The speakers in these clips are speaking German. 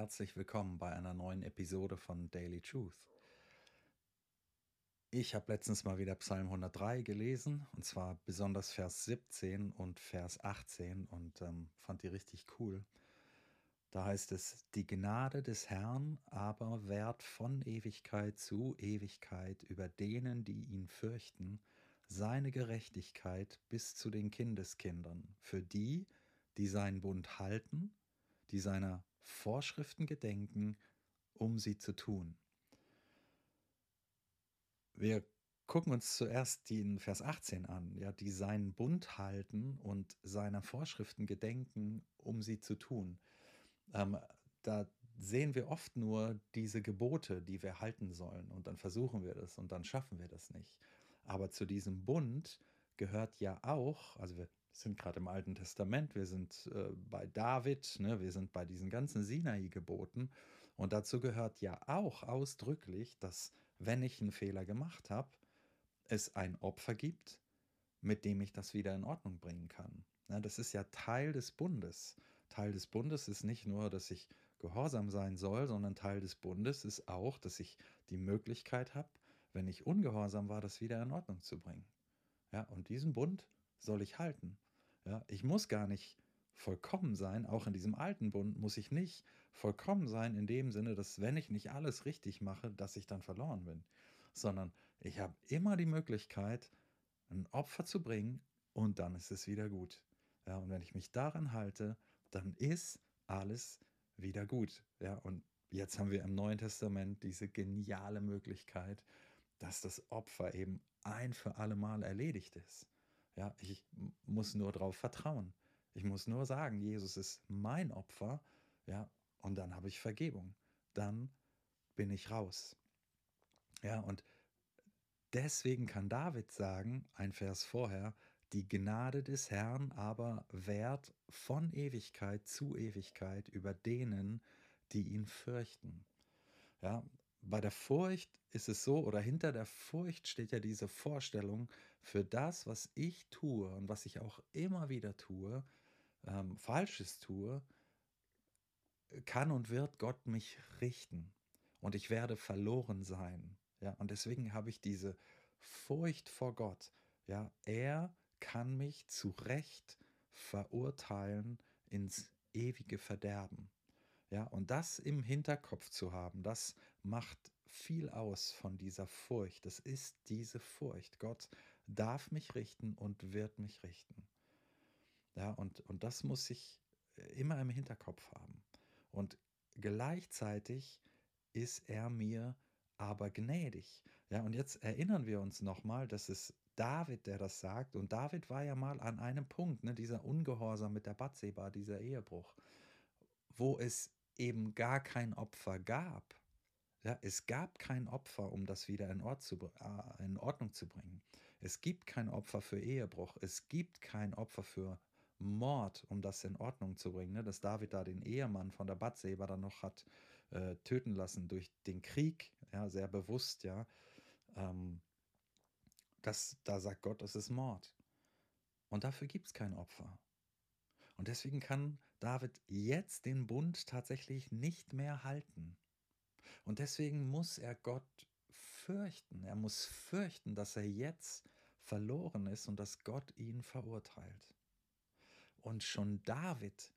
herzlich willkommen bei einer neuen Episode von Daily Truth. Ich habe letztens mal wieder Psalm 103 gelesen, und zwar besonders Vers 17 und Vers 18 und ähm, fand die richtig cool. Da heißt es, die Gnade des Herrn aber währt von Ewigkeit zu Ewigkeit über denen, die ihn fürchten, seine Gerechtigkeit bis zu den Kindeskindern, für die, die seinen Bund halten, die seiner Vorschriften gedenken, um sie zu tun. Wir gucken uns zuerst den Vers 18 an, ja, die seinen Bund halten und seiner Vorschriften gedenken, um sie zu tun. Ähm, da sehen wir oft nur diese Gebote, die wir halten sollen und dann versuchen wir das und dann schaffen wir das nicht. Aber zu diesem Bund gehört ja auch, also wir sind gerade im Alten Testament, wir sind äh, bei David, ne, wir sind bei diesen ganzen Sinai-Geboten. Und dazu gehört ja auch ausdrücklich, dass, wenn ich einen Fehler gemacht habe, es ein Opfer gibt, mit dem ich das wieder in Ordnung bringen kann. Ja, das ist ja Teil des Bundes. Teil des Bundes ist nicht nur, dass ich gehorsam sein soll, sondern Teil des Bundes ist auch, dass ich die Möglichkeit habe, wenn ich ungehorsam war, das wieder in Ordnung zu bringen. Ja, und diesen Bund soll ich halten. Ja, ich muss gar nicht vollkommen sein, auch in diesem alten Bund muss ich nicht vollkommen sein in dem Sinne, dass wenn ich nicht alles richtig mache, dass ich dann verloren bin, sondern ich habe immer die Möglichkeit, ein Opfer zu bringen und dann ist es wieder gut. Ja, und wenn ich mich daran halte, dann ist alles wieder gut. Ja, und jetzt haben wir im Neuen Testament diese geniale Möglichkeit, dass das Opfer eben ein für alle Mal erledigt ist. Ja, ich muss nur darauf vertrauen. Ich muss nur sagen, Jesus ist mein Opfer, ja, und dann habe ich Vergebung. Dann bin ich raus. Ja, und deswegen kann David sagen, ein Vers vorher, die Gnade des Herrn aber währt von Ewigkeit zu Ewigkeit über denen, die ihn fürchten. Ja, bei der Furcht ist es so, oder hinter der Furcht steht ja diese Vorstellung, für das, was ich tue und was ich auch immer wieder tue, ähm, Falsches tue, kann und wird Gott mich richten. Und ich werde verloren sein. Ja, und deswegen habe ich diese Furcht vor Gott. Ja, er kann mich zu Recht verurteilen ins ewige Verderben. Ja, und das im Hinterkopf zu haben, das macht viel aus von dieser Furcht. Das ist diese Furcht. Gott darf mich richten und wird mich richten. Ja, und, und das muss ich immer im Hinterkopf haben. Und gleichzeitig ist er mir aber gnädig. Ja, und jetzt erinnern wir uns nochmal, dass es David, der das sagt. Und David war ja mal an einem Punkt, ne, dieser Ungehorsam mit der Batseba, dieser Ehebruch, wo es eben gar kein Opfer gab. Ja, es gab kein Opfer, um das wieder in, Ort zu, äh, in Ordnung zu bringen. Es gibt kein Opfer für Ehebruch. Es gibt kein Opfer für Mord, um das in Ordnung zu bringen. Ne? Dass David da den Ehemann von der Batseba dann noch hat äh, töten lassen durch den Krieg, ja, sehr bewusst, ja. Ähm, das, da sagt Gott, es ist Mord. Und dafür gibt es kein Opfer. Und deswegen kann David jetzt den Bund tatsächlich nicht mehr halten. Und deswegen muss er Gott fürchten. Er muss fürchten, dass er jetzt verloren ist und dass Gott ihn verurteilt. Und schon David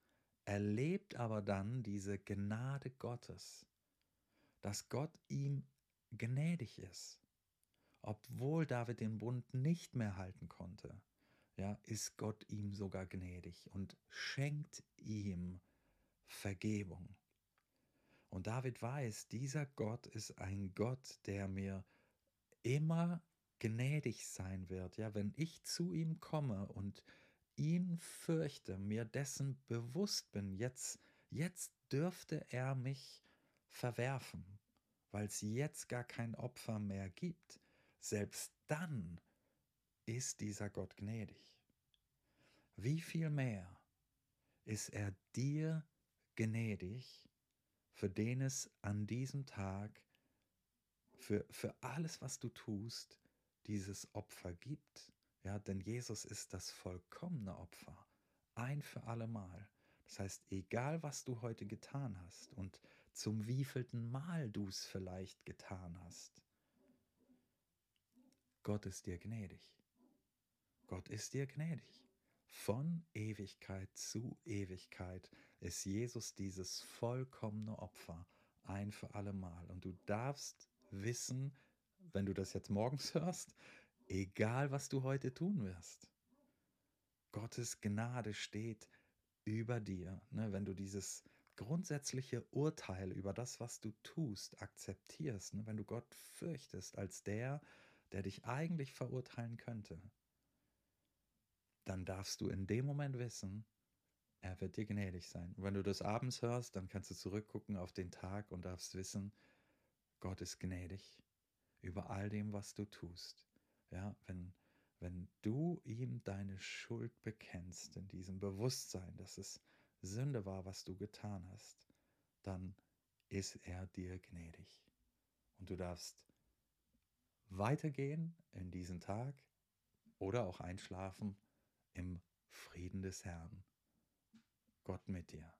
erlebt aber dann diese Gnade Gottes, dass Gott ihm gnädig ist, obwohl David den Bund nicht mehr halten konnte ja, ist Gott ihm sogar gnädig und schenkt ihm Vergebung. Und David weiß, dieser Gott ist ein Gott, der mir immer gnädig sein wird. Ja, wenn ich zu ihm komme und ihn fürchte, mir dessen bewusst bin, jetzt, jetzt dürfte er mich verwerfen, weil es jetzt gar kein Opfer mehr gibt. Selbst dann ist dieser Gott gnädig. Wie viel mehr ist er dir gnädig, für den es an diesem Tag, für, für alles, was du tust, dieses Opfer gibt. Ja, denn Jesus ist das vollkommene Opfer, ein für allemal. Das heißt, egal was du heute getan hast und zum wievielten Mal du es vielleicht getan hast, Gott ist dir gnädig. Gott ist dir gnädig. Von Ewigkeit zu Ewigkeit ist Jesus dieses vollkommene Opfer ein für alle Mal. Und du darfst wissen, wenn du das jetzt morgens hörst, egal was du heute tun wirst, Gottes Gnade steht über dir. Ne? Wenn du dieses grundsätzliche Urteil über das, was du tust, akzeptierst, ne? wenn du Gott fürchtest als der, der dich eigentlich verurteilen könnte, dann darfst du in dem Moment wissen, er wird dir gnädig sein. Und wenn du das abends hörst, dann kannst du zurückgucken auf den Tag und darfst wissen, Gott ist gnädig über all dem, was du tust. Ja, wenn, wenn du ihm deine Schuld bekennst, in diesem Bewusstsein, dass es Sünde war, was du getan hast, dann ist er dir gnädig. Und du darfst weitergehen in diesen Tag oder auch einschlafen im Frieden des Herrn. Gott mit dir.